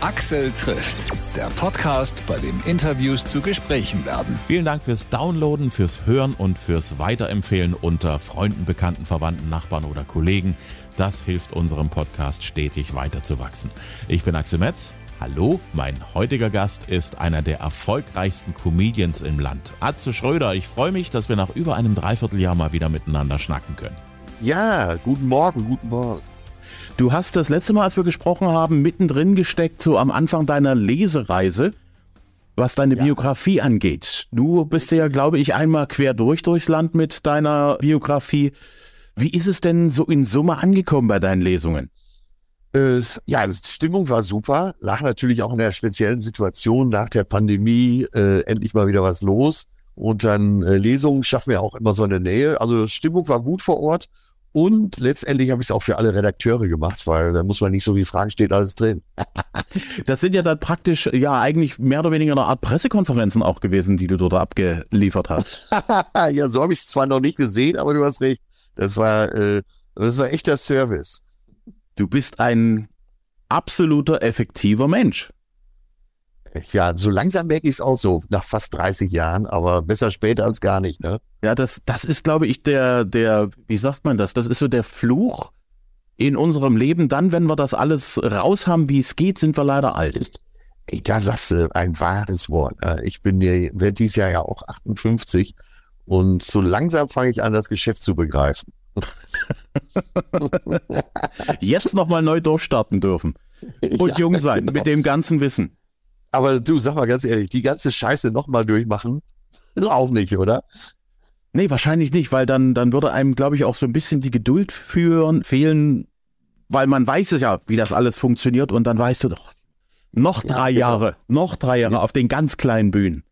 Axel trifft, der Podcast, bei dem Interviews zu Gesprächen werden. Vielen Dank fürs Downloaden, fürs Hören und fürs Weiterempfehlen unter Freunden, Bekannten, Verwandten, Nachbarn oder Kollegen. Das hilft unserem Podcast stetig weiterzuwachsen. Ich bin Axel Metz. Hallo, mein heutiger Gast ist einer der erfolgreichsten Comedians im Land. Atze Schröder, ich freue mich, dass wir nach über einem Dreivierteljahr mal wieder miteinander schnacken können. Ja, guten Morgen, guten Morgen. Du hast das letzte Mal, als wir gesprochen haben, mittendrin gesteckt, so am Anfang deiner Lesereise, was deine ja. Biografie angeht. Du bist ja, glaube ich, einmal quer durch durchs Land mit deiner Biografie. Wie ist es denn so in Summe angekommen bei deinen Lesungen? Äh, ja, die Stimmung war super. Lag natürlich auch in der speziellen Situation nach der Pandemie äh, endlich mal wieder was los. Und dann äh, Lesungen schaffen wir auch immer so eine Nähe. Also Stimmung war gut vor Ort und letztendlich habe ich es auch für alle Redakteure gemacht, weil da muss man nicht so wie Fragen steht alles drin. das sind ja dann praktisch, ja, eigentlich mehr oder weniger eine Art Pressekonferenzen auch gewesen, die du dort abgeliefert hast. ja, so habe ich es zwar noch nicht gesehen, aber du hast recht. Das war, äh, das war echter Service. Du bist ein absoluter effektiver Mensch. Ja, so langsam merke ich es auch so, nach fast 30 Jahren, aber besser später als gar nicht, ne? Ja, das, das ist, glaube ich, der, der, wie sagt man das? Das ist so der Fluch in unserem Leben. Dann, wenn wir das alles raus haben, wie es geht, sind wir leider alt. Ey, da sagst du ein wahres Wort. Äh, ich bin ja, werde dieses Jahr ja auch 58 und so langsam fange ich an, das Geschäft zu begreifen. Jetzt nochmal neu durchstarten dürfen. Und ja, jung sein, genau. mit dem ganzen Wissen. Aber du, sag mal ganz ehrlich, die ganze Scheiße nochmal durchmachen, auch nicht, oder? Nee, wahrscheinlich nicht, weil dann, dann würde einem, glaube ich, auch so ein bisschen die Geduld führen, fehlen, weil man weiß es ja, wie das alles funktioniert und dann weißt du doch, noch drei ja, Jahre, noch drei Jahre ja. auf den ganz kleinen Bühnen.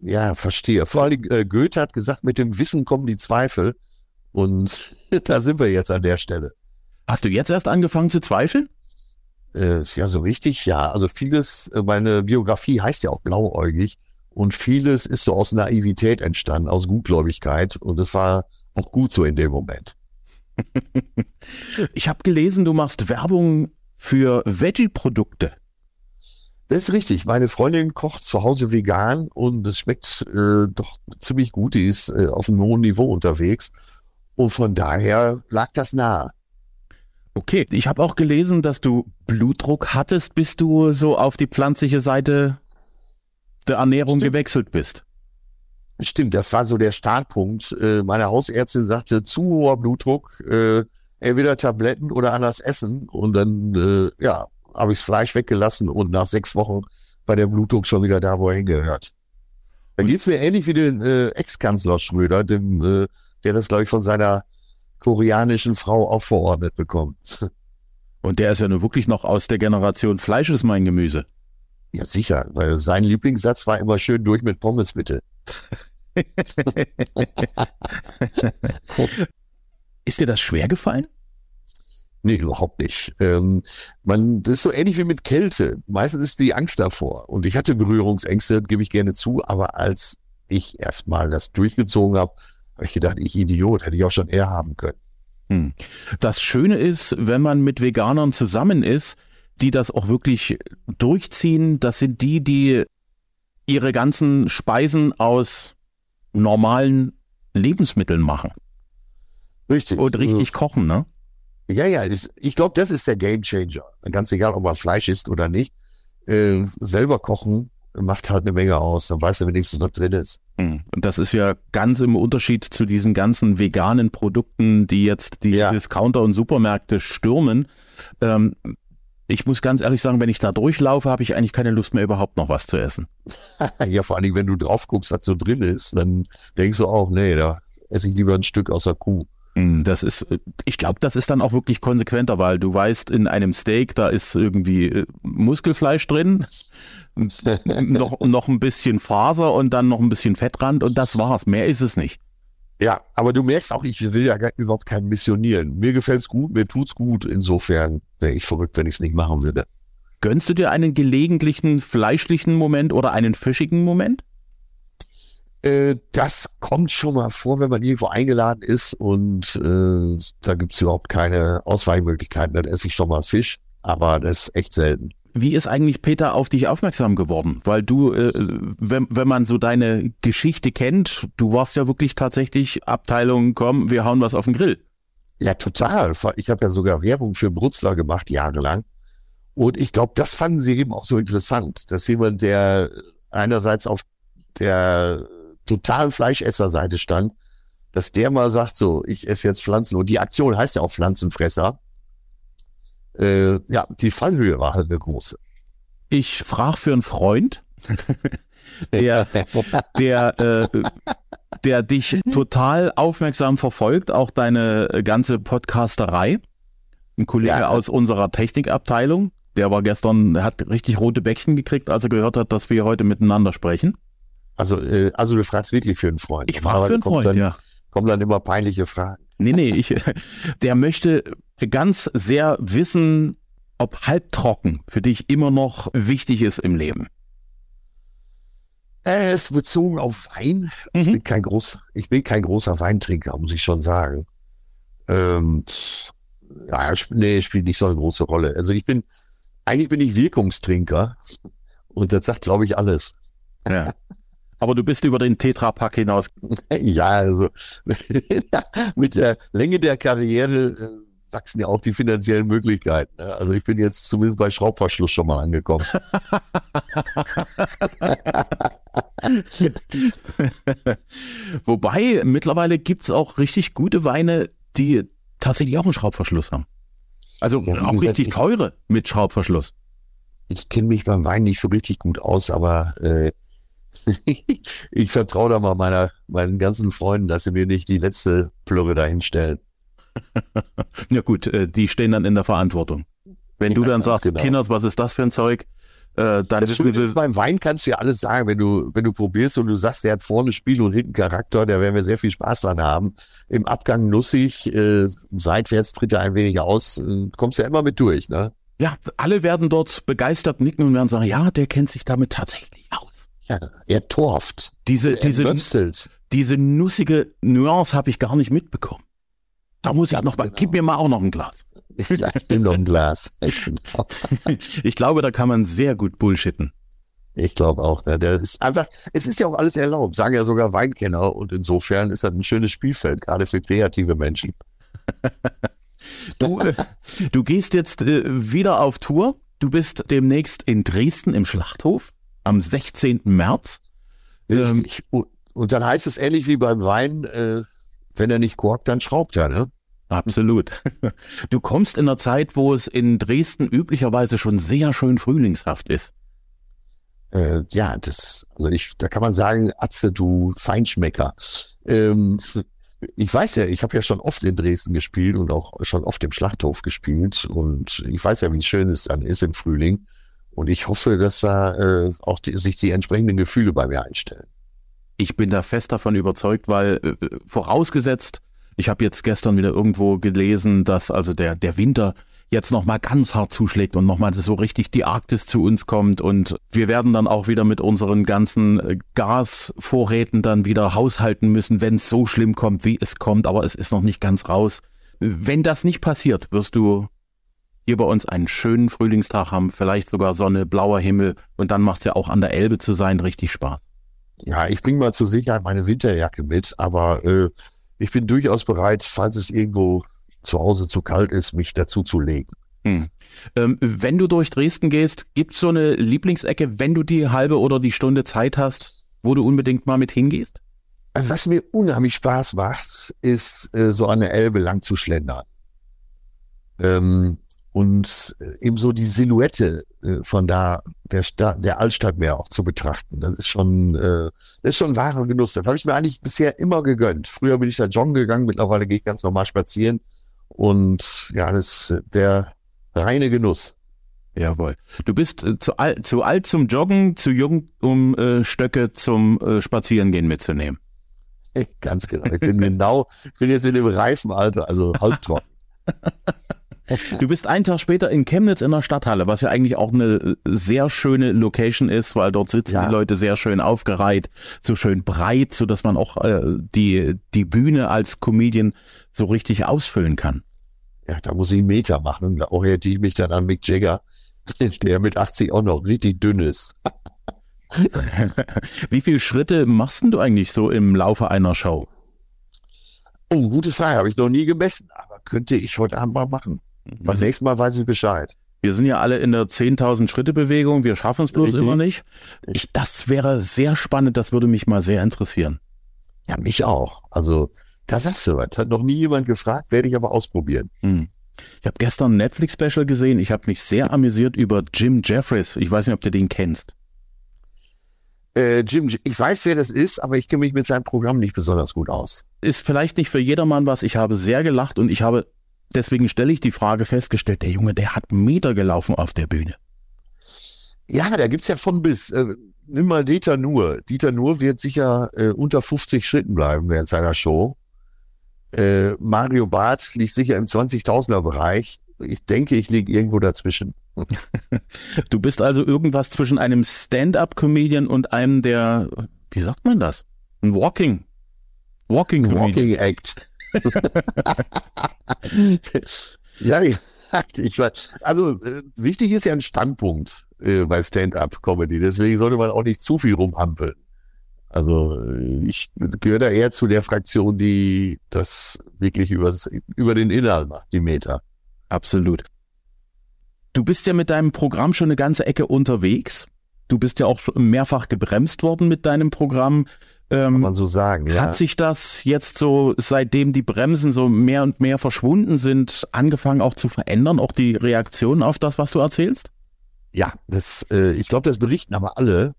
Ja, verstehe. Vor allem äh, Goethe hat gesagt, mit dem Wissen kommen die Zweifel und da sind wir jetzt an der Stelle. Hast du jetzt erst angefangen zu zweifeln? Äh, ist ja so richtig, ja. Also vieles, äh, meine Biografie heißt ja auch blauäugig und vieles ist so aus Naivität entstanden, aus Gutgläubigkeit und das war auch gut so in dem Moment. ich habe gelesen, du machst Werbung für Veggie-Produkte. Das ist richtig. Meine Freundin kocht zu Hause vegan und es schmeckt äh, doch ziemlich gut. Die ist äh, auf einem hohen Niveau unterwegs. Und von daher lag das nahe. Okay, ich habe auch gelesen, dass du Blutdruck hattest, bis du so auf die pflanzliche Seite der Ernährung Stimmt. gewechselt bist. Stimmt, das war so der Startpunkt. Äh, meine Hausärztin sagte, zu hoher Blutdruck, äh, entweder Tabletten oder anders essen. Und dann, äh, ja, habe ich das Fleisch weggelassen und nach sechs Wochen war der Blutdruck schon wieder da, wo er hingehört. Dann geht's mir ähnlich wie den äh, Ex-Kanzler Schröder, dem, äh, der das, glaube ich, von seiner koreanischen Frau auch verordnet bekommt. Und der ist ja nur wirklich noch aus der Generation Fleisch ist mein Gemüse. Ja, sicher, weil sein Lieblingssatz war immer schön durch mit Pommes, bitte. ist dir das schwer gefallen? Nee, überhaupt nicht. Ähm, man, das ist so ähnlich wie mit Kälte. Meistens ist die Angst davor. Und ich hatte Berührungsängste, gebe ich gerne zu, aber als ich erstmal das durchgezogen habe, habe ich gedacht, ich Idiot, hätte ich auch schon eher haben können. Hm. Das Schöne ist, wenn man mit Veganern zusammen ist, die das auch wirklich durchziehen, das sind die, die ihre ganzen Speisen aus normalen Lebensmitteln machen. Richtig. Und richtig kochen, ne? Ja, ja, ich glaube, das ist der Game Changer. Ganz egal, ob man Fleisch isst oder nicht. Äh, selber kochen macht halt eine Menge aus. Dann weißt du wenigstens, was drin ist. Hm. Und das ist ja ganz im Unterschied zu diesen ganzen veganen Produkten, die jetzt die ja. Discounter und Supermärkte stürmen. Ähm, ich muss ganz ehrlich sagen, wenn ich da durchlaufe, habe ich eigentlich keine Lust mehr, überhaupt noch was zu essen. ja, vor allem, wenn du drauf guckst, was so drin ist, dann denkst du auch, nee, da esse ich lieber ein Stück aus der Kuh. Hm, das ist, ich glaube, das ist dann auch wirklich konsequenter, weil du weißt, in einem Steak, da ist irgendwie äh, Muskelfleisch drin, noch, noch ein bisschen Faser und dann noch ein bisschen Fettrand und das war's. Mehr ist es nicht. Ja, aber du merkst auch, ich will ja überhaupt kein Missionieren. Mir gefällt's gut, mir tut's gut. Insofern wäre ich verrückt, wenn ich es nicht machen würde. Gönnst du dir einen gelegentlichen fleischlichen Moment oder einen fischigen Moment? Äh, das kommt schon mal vor, wenn man irgendwo eingeladen ist und äh, da gibt's überhaupt keine Ausweichmöglichkeiten. Dann esse ich schon mal Fisch, aber das ist echt selten. wie ist eigentlich Peter auf dich aufmerksam geworden? Weil du, äh, wenn, wenn man so deine Geschichte kennt, du warst ja wirklich tatsächlich Abteilung, komm, wir hauen was auf den Grill. Ja, total. Ich habe ja sogar Werbung für Brutzler gemacht, jahrelang. Und ich glaube, das fanden sie eben auch so interessant, dass jemand, der einerseits auf der totalen Fleischesserseite stand, dass der mal sagt, so, ich esse jetzt Pflanzen. Und die Aktion heißt ja auch Pflanzenfresser. Äh, ja, die Fallhöhe war halt eine große. Ich frage für einen Freund, der, der, äh, der dich total aufmerksam verfolgt, auch deine ganze Podcasterei. Ein Kollege ja. aus unserer Technikabteilung, der war gestern, hat richtig rote Bäckchen gekriegt, als er gehört hat, dass wir heute miteinander sprechen. Also, äh, also du fragst wirklich für einen Freund. Ich frage für einen Freund, dann, ja. Kommen dann immer peinliche Fragen. Nee, nee, ich, der möchte ganz sehr wissen, ob halbtrocken für dich immer noch wichtig ist im Leben. Äh, es ist bezogen auf Wein. Mhm. Ich, bin kein groß, ich bin kein großer Weintrinker, muss ich schon sagen. Ähm, ja, nee, spielt nicht so eine große Rolle. Also ich bin, eigentlich bin ich Wirkungstrinker und das sagt, glaube ich, alles. Ja. Aber du bist über den Tetrapack hinaus. Ja, also mit der Länge der Karriere äh, wachsen ja auch die finanziellen Möglichkeiten. Ne? Also ich bin jetzt zumindest bei Schraubverschluss schon mal angekommen. Wobei, mittlerweile gibt es auch richtig gute Weine, die tatsächlich auch einen Schraubverschluss haben. Also ja, auch gesagt, richtig teure mit Schraubverschluss. Ich kenne mich beim Wein nicht so richtig gut aus, aber äh, ich vertraue da mal meiner, meinen ganzen Freunden, dass sie mir nicht die letzte Plürre dahinstellen. ja gut, äh, die stehen dann in der Verantwortung. Wenn ja, du dann sagst, genau. Kinders, was ist das für ein Zeug? Äh, dann das wissen wir. Beim Wein kannst du ja alles sagen, wenn du, wenn du probierst und du sagst, der hat vorne Spiel und hinten Charakter, da werden wir sehr viel Spaß dran haben. Im Abgang nussig, äh, seitwärts tritt er ein wenig aus, äh, kommst ja immer mit durch, ne? Ja, alle werden dort begeistert nicken und werden sagen, ja, der kennt sich damit tatsächlich aus. Ja, er torft. Diese, er diese, diese nussige Nuance habe ich gar nicht mitbekommen. Da muss ich noch mal, genau. gib mir mal auch noch ein Glas. Ich nehme noch ein Glas. ich glaube, da kann man sehr gut bullshitten. Ich glaube auch. Der, der ist einfach, es ist ja auch alles erlaubt, sagen ja sogar Weinkenner und insofern ist das ein schönes Spielfeld, gerade für kreative Menschen. du, äh, du gehst jetzt äh, wieder auf Tour. Du bist demnächst in Dresden im Schlachthof am 16. März. Richtig. Ähm, und dann heißt es ähnlich wie beim Wein, äh, wenn er nicht korkt, dann schraubt er, ne? Absolut. Du kommst in einer Zeit, wo es in Dresden üblicherweise schon sehr schön frühlingshaft ist. Äh, ja, das, also ich, da kann man sagen, Atze, du Feinschmecker. Ähm, ich weiß ja, ich habe ja schon oft in Dresden gespielt und auch schon oft im Schlachthof gespielt und ich weiß ja, wie schön es dann ist im Frühling. Und ich hoffe, dass da äh, auch die, sich die entsprechenden Gefühle bei mir einstellen. Ich bin da fest davon überzeugt, weil äh, vorausgesetzt, ich habe jetzt gestern wieder irgendwo gelesen, dass also der, der Winter jetzt nochmal ganz hart zuschlägt und nochmal so richtig die Arktis zu uns kommt und wir werden dann auch wieder mit unseren ganzen äh, Gasvorräten dann wieder haushalten müssen, wenn es so schlimm kommt, wie es kommt, aber es ist noch nicht ganz raus. Wenn das nicht passiert, wirst du hier bei uns einen schönen Frühlingstag haben, vielleicht sogar Sonne, blauer Himmel und dann macht es ja auch an der Elbe zu sein richtig Spaß. Ja, ich bringe mal zur Sicherheit meine Winterjacke mit, aber äh, ich bin durchaus bereit, falls es irgendwo zu Hause zu kalt ist, mich dazu zu legen. Hm. Ähm, wenn du durch Dresden gehst, gibt's so eine Lieblingsecke, wenn du die halbe oder die Stunde Zeit hast, wo du unbedingt mal mit hingehst? Also was mir unheimlich Spaß macht, ist äh, so eine Elbe lang zu schlendern. Ähm, und äh, eben so die Silhouette äh, von da der Stadt, der Altstadt mehr auch zu betrachten. Das ist schon, äh, das ist schon wahrer Genuss. Das habe ich mir eigentlich bisher immer gegönnt. Früher bin ich da joggen gegangen, mittlerweile gehe ich ganz normal spazieren. Und ja, das ist der reine Genuss. Jawohl. Du bist äh, zu, alt, zu alt zum Joggen, zu jung, um äh, Stöcke zum äh, Spazierengehen mitzunehmen. Ganz genau. Ich bin genau, ich bin jetzt in dem reifen Alter, also halbtrocken. Du bist einen Tag später in Chemnitz in der Stadthalle, was ja eigentlich auch eine sehr schöne Location ist, weil dort sitzen ja. die Leute sehr schön aufgereiht, so schön breit, so dass man auch äh, die, die Bühne als Comedian so richtig ausfüllen kann. Ja, da muss ich einen Meter machen. Da orientiere ich mich dann an Mick Jagger. der mit 80 auch noch richtig dünn ist. Wie viele Schritte machst du eigentlich so im Laufe einer Show? Oh, gute Frage, habe ich noch nie gemessen, aber könnte ich heute Abend mal machen. Beim nächsten Mal weiß ich Bescheid. Wir sind ja alle in der 10.000 Schritte Bewegung, wir schaffen es bloß Richtig. immer nicht. Ich, das wäre sehr spannend, das würde mich mal sehr interessieren. Ja, mich auch. Also, da sagst du was. Hat noch nie jemand gefragt, werde ich aber ausprobieren. Hm. Ich habe gestern ein Netflix-Special gesehen, ich habe mich sehr amüsiert über Jim Jeffries. Ich weiß nicht, ob du den kennst. Äh, Jim, ich weiß, wer das ist, aber ich kenne mich mit seinem Programm nicht besonders gut aus. Ist vielleicht nicht für jedermann was, ich habe sehr gelacht und ich habe, deswegen stelle ich die Frage festgestellt, der Junge, der hat Meter gelaufen auf der Bühne. Ja, da gibt's ja von bis. Äh, nimm mal Dieter Nuhr. Dieter Nuhr wird sicher äh, unter 50 Schritten bleiben während seiner Show. Äh, Mario Barth liegt sicher im 20.000er Bereich. Ich denke, ich liege irgendwo dazwischen. Du bist also irgendwas zwischen einem Stand-up-Comedian und einem der, wie sagt man das? Ein Walking. Walking Comedian. Walking Act. ja, ich weiß. Also äh, wichtig ist ja ein Standpunkt äh, bei Stand-up-Comedy. Deswegen sollte man auch nicht zu viel rumhampeln. Also äh, ich gehöre da eher zu der Fraktion, die das wirklich übers, über den Inhalt macht, die Meter. Absolut. Du bist ja mit deinem Programm schon eine ganze Ecke unterwegs. Du bist ja auch mehrfach gebremst worden mit deinem Programm. Kann Ähm, man so sagen, ja. Hat sich das jetzt so, seitdem die Bremsen so mehr und mehr verschwunden sind, angefangen auch zu verändern, auch die Reaktion auf das, was du erzählst? Ja, das, äh, ich glaube, das berichten aber alle.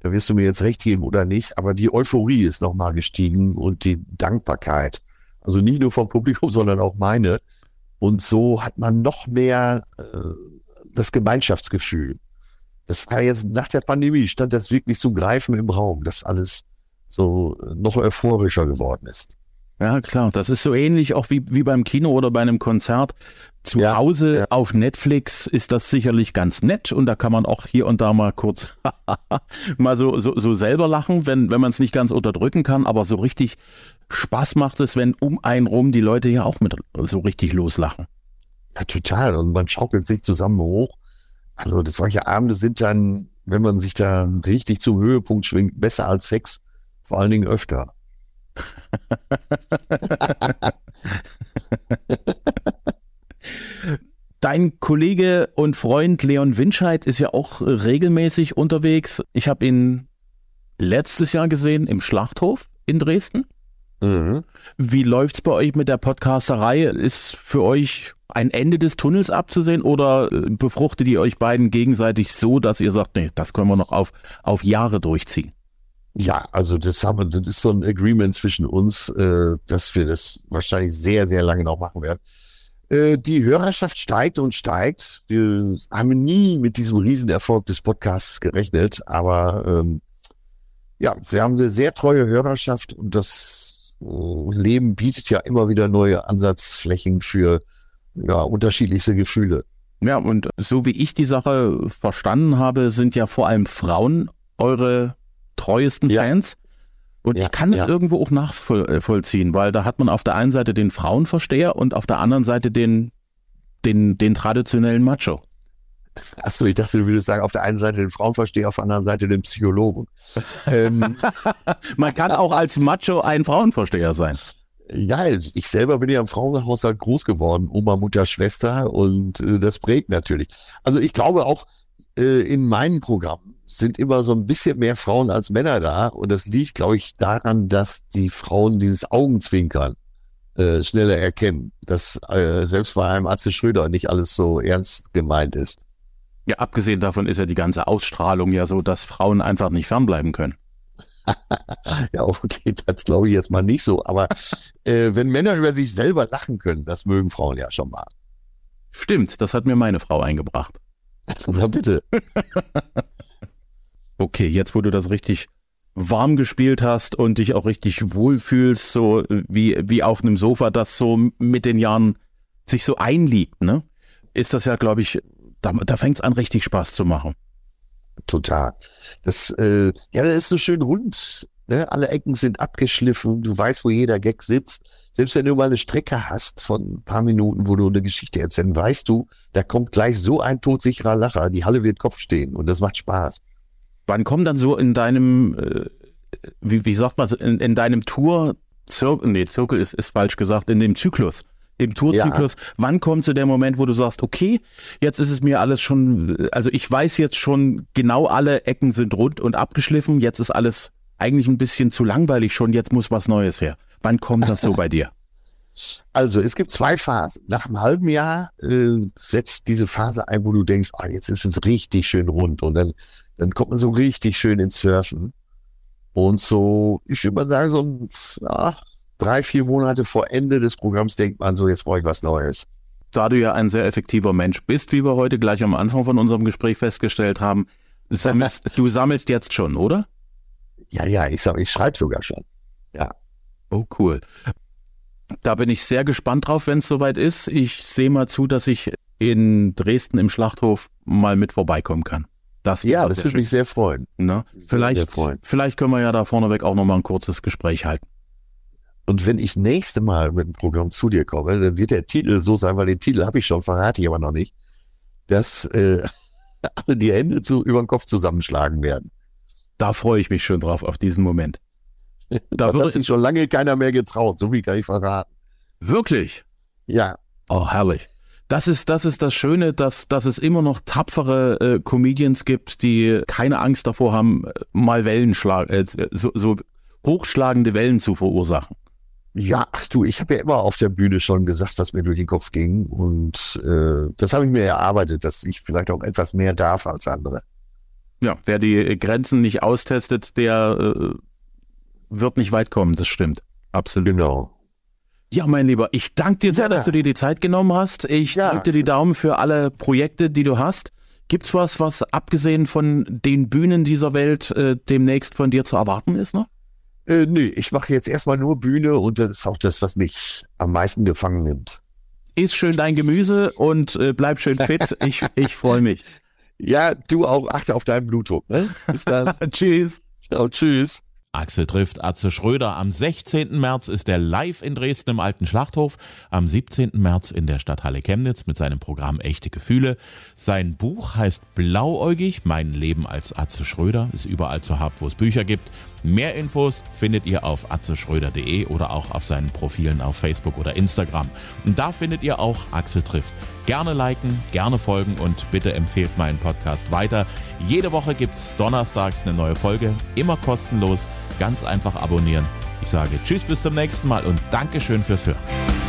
Da wirst du mir jetzt recht geben oder nicht, aber die Euphorie ist nochmal gestiegen und die Dankbarkeit. Also nicht nur vom Publikum, sondern auch meine. Und so hat man noch mehr äh, das Gemeinschaftsgefühl. Das war jetzt nach der Pandemie, stand das wirklich zum Greifen im Raum, dass alles so äh, noch euphorischer geworden ist. Ja, klar. Das ist so ähnlich auch wie, wie beim Kino oder bei einem Konzert. Zu Ja, Hause ja. auf Netflix ist das sicherlich ganz nett und da kann man auch hier und da mal kurz mal so, so, so selber lachen, wenn, wenn man es nicht ganz unterdrücken kann, aber so richtig Spaß macht es, wenn um einen rum die Leute ja auch mit so richtig loslachen. Ja, total. Und man schaukelt sich zusammen hoch. Also das, solche Abende sind dann, wenn man sich da richtig zum Höhepunkt schwingt, besser als Sex. Vor allen Dingen öfter. Dein Kollege und Freund Leon Winscheid ist ja auch regelmäßig unterwegs. Ich habe ihn letztes Jahr gesehen im Schlachthof in Dresden. Mhm. Wie läuft's bei euch mit der Podcasterei? Ist für euch ein Ende des Tunnels abzusehen oder äh, befruchtet ihr euch beiden gegenseitig so, dass ihr sagt, nee, das können wir noch auf, auf Jahre durchziehen? Ja, also das haben das ist so ein Agreement zwischen uns, äh, dass wir das wahrscheinlich sehr, sehr lange noch machen werden. Äh, die Hörerschaft steigt und steigt. Wir haben nie mit diesem Riesenerfolg des Podcasts gerechnet, aber ähm, ja, wir haben eine sehr treue Hörerschaft und das äh, Leben bietet ja immer wieder neue Ansatzflächen für ja, unterschiedlichste Gefühle. Ja, und so wie ich die Sache verstanden habe, sind ja vor allem Frauen eure treuesten Ja. Fans. Und Ja, ich kann es ja. irgendwo auch nachvollziehen, weil da hat man auf der einen Seite den Frauenversteher und auf der anderen Seite den, den, den traditionellen Macho. Achso, ich dachte, du würdest sagen, auf der einen Seite den Frauenversteher, auf der anderen Seite den Psychologen. ähm, Man kann auch als Macho ein Frauenversteher sein. Ja, ich selber bin ja im Frauenhaushalt groß geworden, Oma, Mutter, Schwester und äh, das prägt natürlich. Also ich glaube auch äh, in meinen Programmen sind immer so ein bisschen mehr Frauen als Männer da und das liegt, glaube ich, daran, dass die Frauen dieses Augenzwinkern äh, schneller erkennen, dass äh, selbst bei einem Atze Schröder nicht alles so ernst gemeint ist. Ja, abgesehen davon ist ja die ganze Ausstrahlung ja so, dass Frauen einfach nicht fernbleiben können. Ja, okay, das glaube ich jetzt mal nicht so, aber äh, wenn Männer über sich selber lachen können, das mögen Frauen ja schon mal. Stimmt, das hat mir meine Frau eingebracht. Na bitte. Okay, jetzt wo du das richtig warm gespielt hast und dich auch richtig wohlfühlst, so wie, wie auf einem Sofa, das so mit den Jahren sich so einliegt, ne? Ist das ja, glaube ich, da, da fängt es an, richtig Spaß zu machen. Total. Das, äh, ja, das ist so schön rund Ne? Alle Ecken sind abgeschliffen, du weißt, wo jeder Gag sitzt. Selbst wenn du mal eine Strecke hast von ein paar Minuten, wo du eine Geschichte erzählst, weißt du, da kommt gleich so ein todsicherer Lacher, die Halle wird Kopf stehen und das macht Spaß. Wann kommt dann so in deinem, äh, wie, wie sagt man, in, in deinem Tour, Zirkel, nee, Zirkel ist, ist falsch gesagt, in dem Zyklus, im Tourzyklus, ja. wann kommt so der Moment, wo du sagst, okay, jetzt ist es mir alles schon, also ich weiß jetzt schon, genau alle Ecken sind rund und abgeschliffen, jetzt ist alles eigentlich ein bisschen zu langweilig schon, jetzt muss was Neues her. Wann kommt das so bei dir? Also es gibt zwei Phasen. Nach einem halben Jahr äh, setzt diese Phase ein, wo du denkst, ah, jetzt ist es richtig schön rund und dann, dann kommt man so richtig schön ins Surfen. Und so, ich würde mal sagen, so ja, drei, vier Monate vor Ende des Programms denkt man so, jetzt brauche ich was Neues. Da du ja ein sehr effektiver Mensch bist, wie wir heute gleich am Anfang von unserem Gespräch festgestellt haben, sammelst, du sammelst jetzt schon, oder? Ja, ja, ich, ich schreibe sogar schon. Ja. Oh, cool. Da bin ich sehr gespannt drauf, wenn es soweit ist. Ich sehe mal zu, dass ich in Dresden im Schlachthof mal mit vorbeikommen kann. Das ja, das würde mich sehr freuen. Na, vielleicht, sehr freuen. vielleicht können wir ja da vorneweg auch noch mal ein kurzes Gespräch halten. Und wenn ich nächste Mal mit dem Programm zu dir komme, dann wird der Titel so sein, weil den Titel habe ich schon, verrate ich aber noch nicht, dass äh, alle die Hände zu, über den Kopf zusammenschlagen werden. Da freue ich mich schon drauf, auf diesen Moment. Da das hat sich schon lange keiner mehr getraut, so wie kann ich verraten. Wirklich? Ja. Oh, herrlich. Das ist, das ist das Schöne, dass, dass es immer noch tapfere äh, Comedians gibt, die keine Angst davor haben, mal Wellen schlagen, äh, so, so hochschlagende Wellen zu verursachen. Ja, ach du, ich habe ja immer auf der Bühne schon gesagt, was mir durch den Kopf ging. Und äh, das habe ich mir erarbeitet, dass ich vielleicht auch etwas mehr darf als andere. Ja, wer die Grenzen nicht austestet, der äh, wird nicht weit kommen, das stimmt. Absolut. Genau. Ja, mein Lieber, ich danke dir sehr, dass du dir die Zeit genommen hast. Ich ja, drücke dir die Daumen für alle Projekte, die du hast. Gibt's was, was abgesehen von den Bühnen dieser Welt äh, demnächst von dir zu erwarten ist noch? Äh, nee, ich mache jetzt erstmal nur Bühne und das ist auch das, was mich am meisten gefangen nimmt. Ist schön dein Gemüse und äh, bleib schön fit. Ich, ich freue mich. Ja, du auch. Achte auf deinen Blutdruck. Ne? Bis dann. tschüss. Ciao, tschüss. Axel trifft Atze Schröder. Am 16. März ist er live in Dresden im Alten Schlachthof. Am 17. März in der Stadthalle Chemnitz mit seinem Programm Echte Gefühle. Sein Buch heißt Blauäugig, mein Leben als Atze Schröder. Ist überall zu haben, wo es Bücher gibt. Mehr Infos findet ihr auf atzeschröder.de oder auch auf seinen Profilen auf Facebook oder Instagram. Und da findet ihr auch Axel trifft. Gerne liken, gerne folgen und bitte empfehlt meinen Podcast weiter. Jede Woche gibt es donnerstags eine neue Folge, immer kostenlos, ganz einfach abonnieren. Ich sage Tschüss bis zum nächsten Mal und Dankeschön fürs Hören.